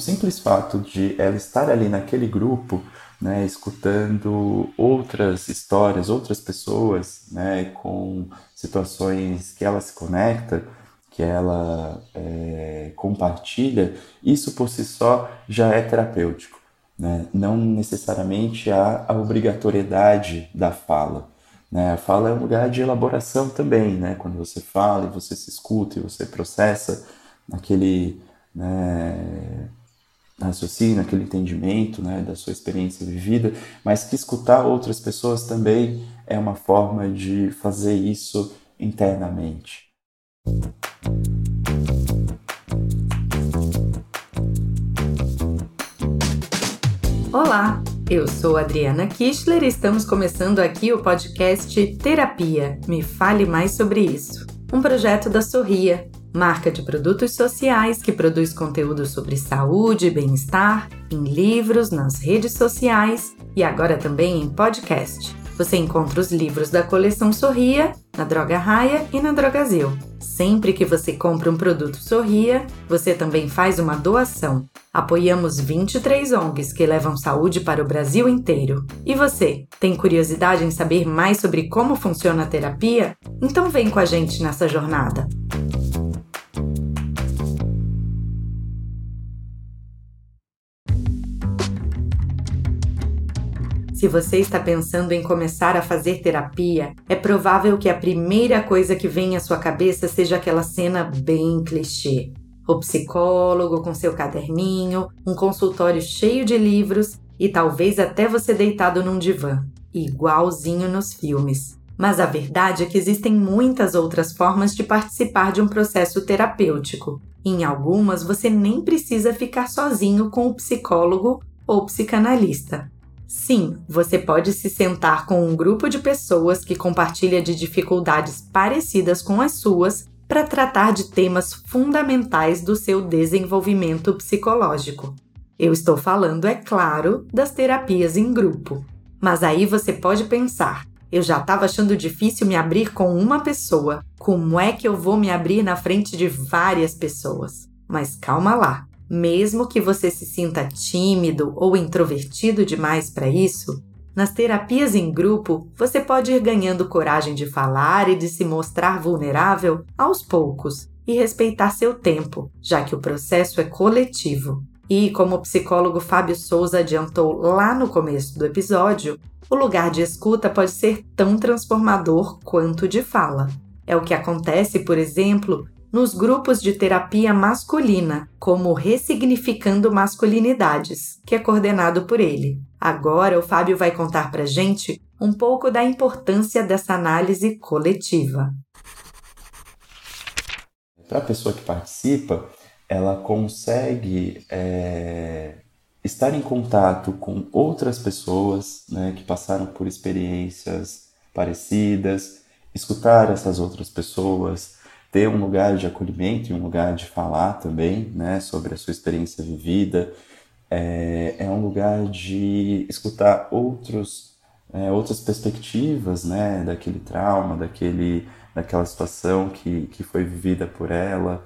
simples fato de ela estar ali naquele grupo, né, escutando outras histórias, outras pessoas, né, com situações que ela se conecta, que ela é, compartilha, isso por si só já é terapêutico. Né? Não necessariamente há a obrigatoriedade da fala. Né? A fala é um lugar de elaboração também, né? quando você fala e você se escuta e você processa aquele né, raciocínio, aquele entendimento né, da sua experiência vivida, mas que escutar outras pessoas também é uma forma de fazer isso internamente. Olá, eu sou Adriana Kistler e estamos começando aqui o podcast Terapia. Me fale mais sobre isso. Um projeto da Sorria, marca de produtos sociais que produz conteúdo sobre saúde e bem-estar em livros, nas redes sociais e agora também em podcast. Você encontra os livros da coleção Sorria na Droga Raia e na Drogazil. Sempre que você compra um produto Sorria, você também faz uma doação. Apoiamos 23 ONGs que levam saúde para o Brasil inteiro. E você, tem curiosidade em saber mais sobre como funciona a terapia? Então vem com a gente nessa jornada. Se você está pensando em começar a fazer terapia, é provável que a primeira coisa que vem à sua cabeça seja aquela cena bem clichê. O psicólogo com seu caderninho, um consultório cheio de livros e talvez até você deitado num divã, igualzinho nos filmes. Mas a verdade é que existem muitas outras formas de participar de um processo terapêutico. Em algumas, você nem precisa ficar sozinho com o psicólogo ou psicanalista. Sim, você pode se sentar com um grupo de pessoas que compartilha de dificuldades parecidas com as suas para tratar de temas fundamentais do seu desenvolvimento psicológico. Eu estou falando, é claro, das terapias em grupo. Mas aí você pode pensar: eu já estava achando difícil me abrir com uma pessoa, como é que eu vou me abrir na frente de várias pessoas? Mas calma lá. Mesmo que você se sinta tímido ou introvertido demais para isso, nas terapias em grupo você pode ir ganhando coragem de falar e de se mostrar vulnerável aos poucos e respeitar seu tempo, já que o processo é coletivo. E, como o psicólogo Fábio Souza adiantou lá no começo do episódio, o lugar de escuta pode ser tão transformador quanto de fala. É o que acontece, por exemplo, nos grupos de terapia masculina, como Ressignificando Masculinidades, que é coordenado por ele. Agora o Fábio vai contar para gente um pouco da importância dessa análise coletiva. Para a pessoa que participa, ela consegue é, estar em contato com outras pessoas né, que passaram por experiências parecidas, escutar essas outras pessoas, ter um lugar de acolhimento e um lugar de falar também, né, sobre a sua experiência vivida. É, é um lugar de escutar outros, é, outras perspectivas, né, daquele trauma, daquele, daquela situação que, que foi vivida por ela.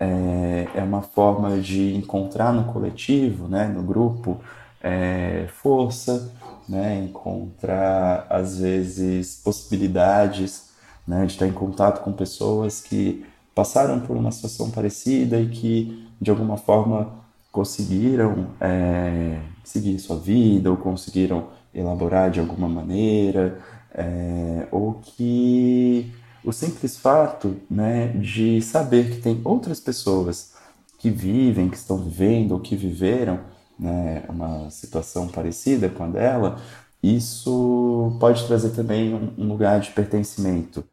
É, é uma forma de encontrar no coletivo, né, no grupo, é, força, né, encontrar às vezes possibilidades né, de estar em contato com pessoas que passaram por uma situação parecida e que de alguma forma conseguiram é, seguir sua vida ou conseguiram elaborar de alguma maneira é, ou que o simples fato né, de saber que tem outras pessoas que vivem, que estão vivendo ou que viveram né, uma situação parecida com a dela, isso pode trazer também um, um lugar de pertencimento.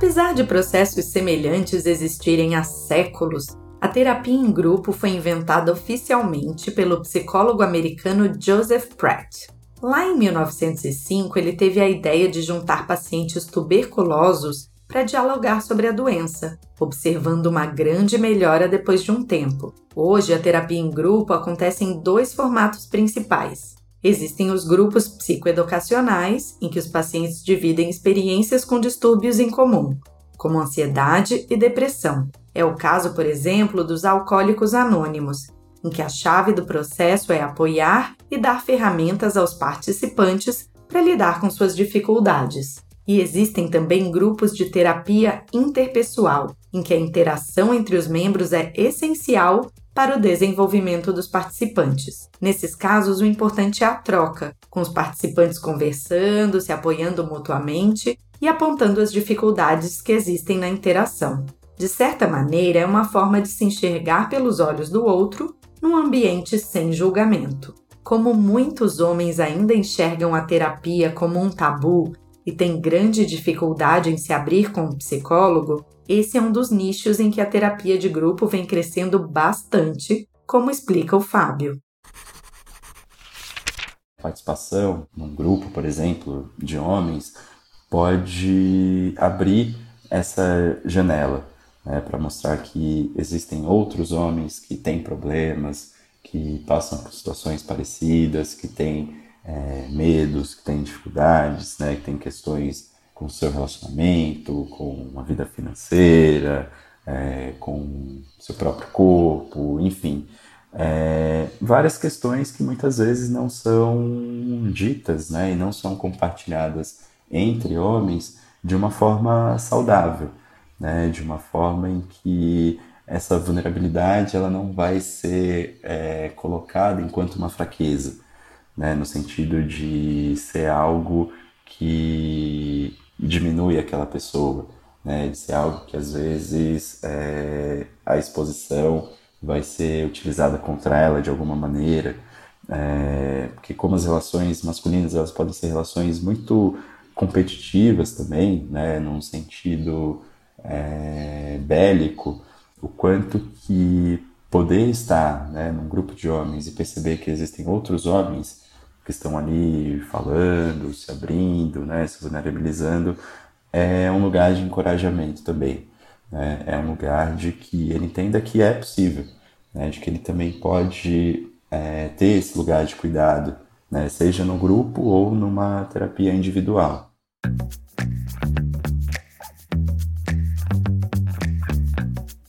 Apesar de processos semelhantes existirem há séculos, a terapia em grupo foi inventada oficialmente pelo psicólogo americano Joseph Pratt. Lá em 1905, ele teve a ideia de juntar pacientes tuberculosos para dialogar sobre a doença, observando uma grande melhora depois de um tempo. Hoje, a terapia em grupo acontece em dois formatos principais. Existem os grupos psicoeducacionais, em que os pacientes dividem experiências com distúrbios em comum, como ansiedade e depressão. É o caso, por exemplo, dos alcoólicos anônimos, em que a chave do processo é apoiar e dar ferramentas aos participantes para lidar com suas dificuldades. E existem também grupos de terapia interpessoal, em que a interação entre os membros é essencial para o desenvolvimento dos participantes. Nesses casos, o importante é a troca, com os participantes conversando, se apoiando mutuamente e apontando as dificuldades que existem na interação. De certa maneira, é uma forma de se enxergar pelos olhos do outro num ambiente sem julgamento. Como muitos homens ainda enxergam a terapia como um tabu e têm grande dificuldade em se abrir com um psicólogo, esse é um dos nichos em que a terapia de grupo vem crescendo bastante, como explica o Fábio. Participação num grupo, por exemplo, de homens, pode abrir essa janela né, para mostrar que existem outros homens que têm problemas, que passam por situações parecidas, que têm é, medos, que têm dificuldades, né, que têm questões com o seu relacionamento, com a vida financeira, é, com seu próprio corpo, enfim. É, várias questões que muitas vezes não são ditas né, e não são compartilhadas entre homens de uma forma saudável, né, de uma forma em que essa vulnerabilidade ela não vai ser é, colocada enquanto uma fraqueza, né, no sentido de ser algo que diminui aquela pessoa, né, de ser algo que às vezes é, a exposição vai ser utilizada contra ela de alguma maneira, é, porque como as relações masculinas elas podem ser relações muito competitivas também, né, num sentido é, bélico, o quanto que poder estar né, num grupo de homens e perceber que existem outros homens que estão ali falando, se abrindo, né, se vulnerabilizando, é um lugar de encorajamento também. Né? É um lugar de que ele entenda que é possível, né? de que ele também pode é, ter esse lugar de cuidado, né? seja no grupo ou numa terapia individual.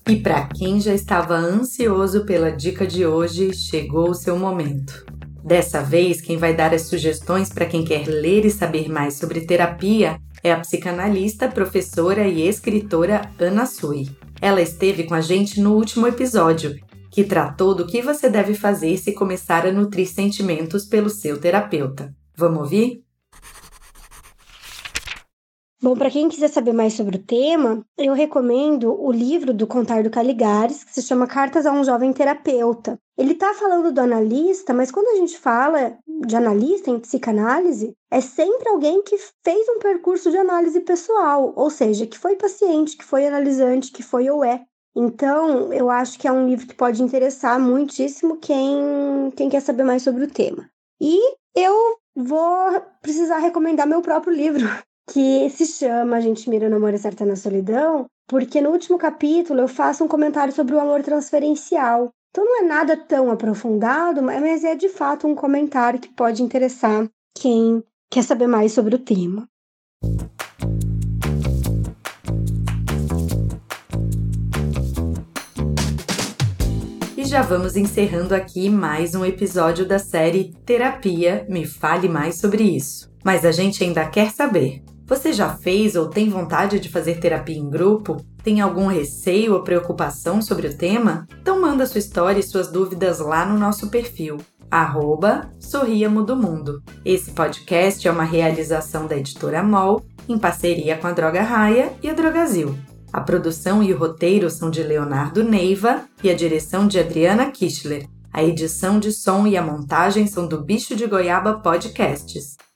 E para quem já estava ansioso pela dica de hoje, chegou o seu momento. Dessa vez, quem vai dar as sugestões para quem quer ler e saber mais sobre terapia é a psicanalista, professora e escritora Ana Sui. Ela esteve com a gente no último episódio, que tratou do que você deve fazer se começar a nutrir sentimentos pelo seu terapeuta. Vamos ouvir? Bom, para quem quiser saber mais sobre o tema, eu recomendo o livro do Contar do Caligares, que se chama Cartas a um Jovem Terapeuta. Ele está falando do analista, mas quando a gente fala de analista em psicanálise, é sempre alguém que fez um percurso de análise pessoal, ou seja, que foi paciente, que foi analisante, que foi ou é. Então, eu acho que é um livro que pode interessar muitíssimo quem, quem quer saber mais sobre o tema. E eu vou precisar recomendar meu próprio livro, que se chama A gente mira no amor e certa na solidão, porque no último capítulo eu faço um comentário sobre o amor transferencial. Então não é nada tão aprofundado, mas é de fato um comentário que pode interessar quem quer saber mais sobre o tema. E já vamos encerrando aqui mais um episódio da série Terapia Me Fale Mais sobre Isso. Mas a gente ainda quer saber: você já fez ou tem vontade de fazer terapia em grupo? Tem algum receio ou preocupação sobre o tema? Então manda sua história e suas dúvidas lá no nosso perfil, arroba do Mundo. Esse podcast é uma realização da editora MOL, em parceria com a Droga Raia e a Drogazil. A produção e o roteiro são de Leonardo Neiva e a direção de Adriana Kischler. A edição de som e a montagem são do Bicho de Goiaba Podcasts.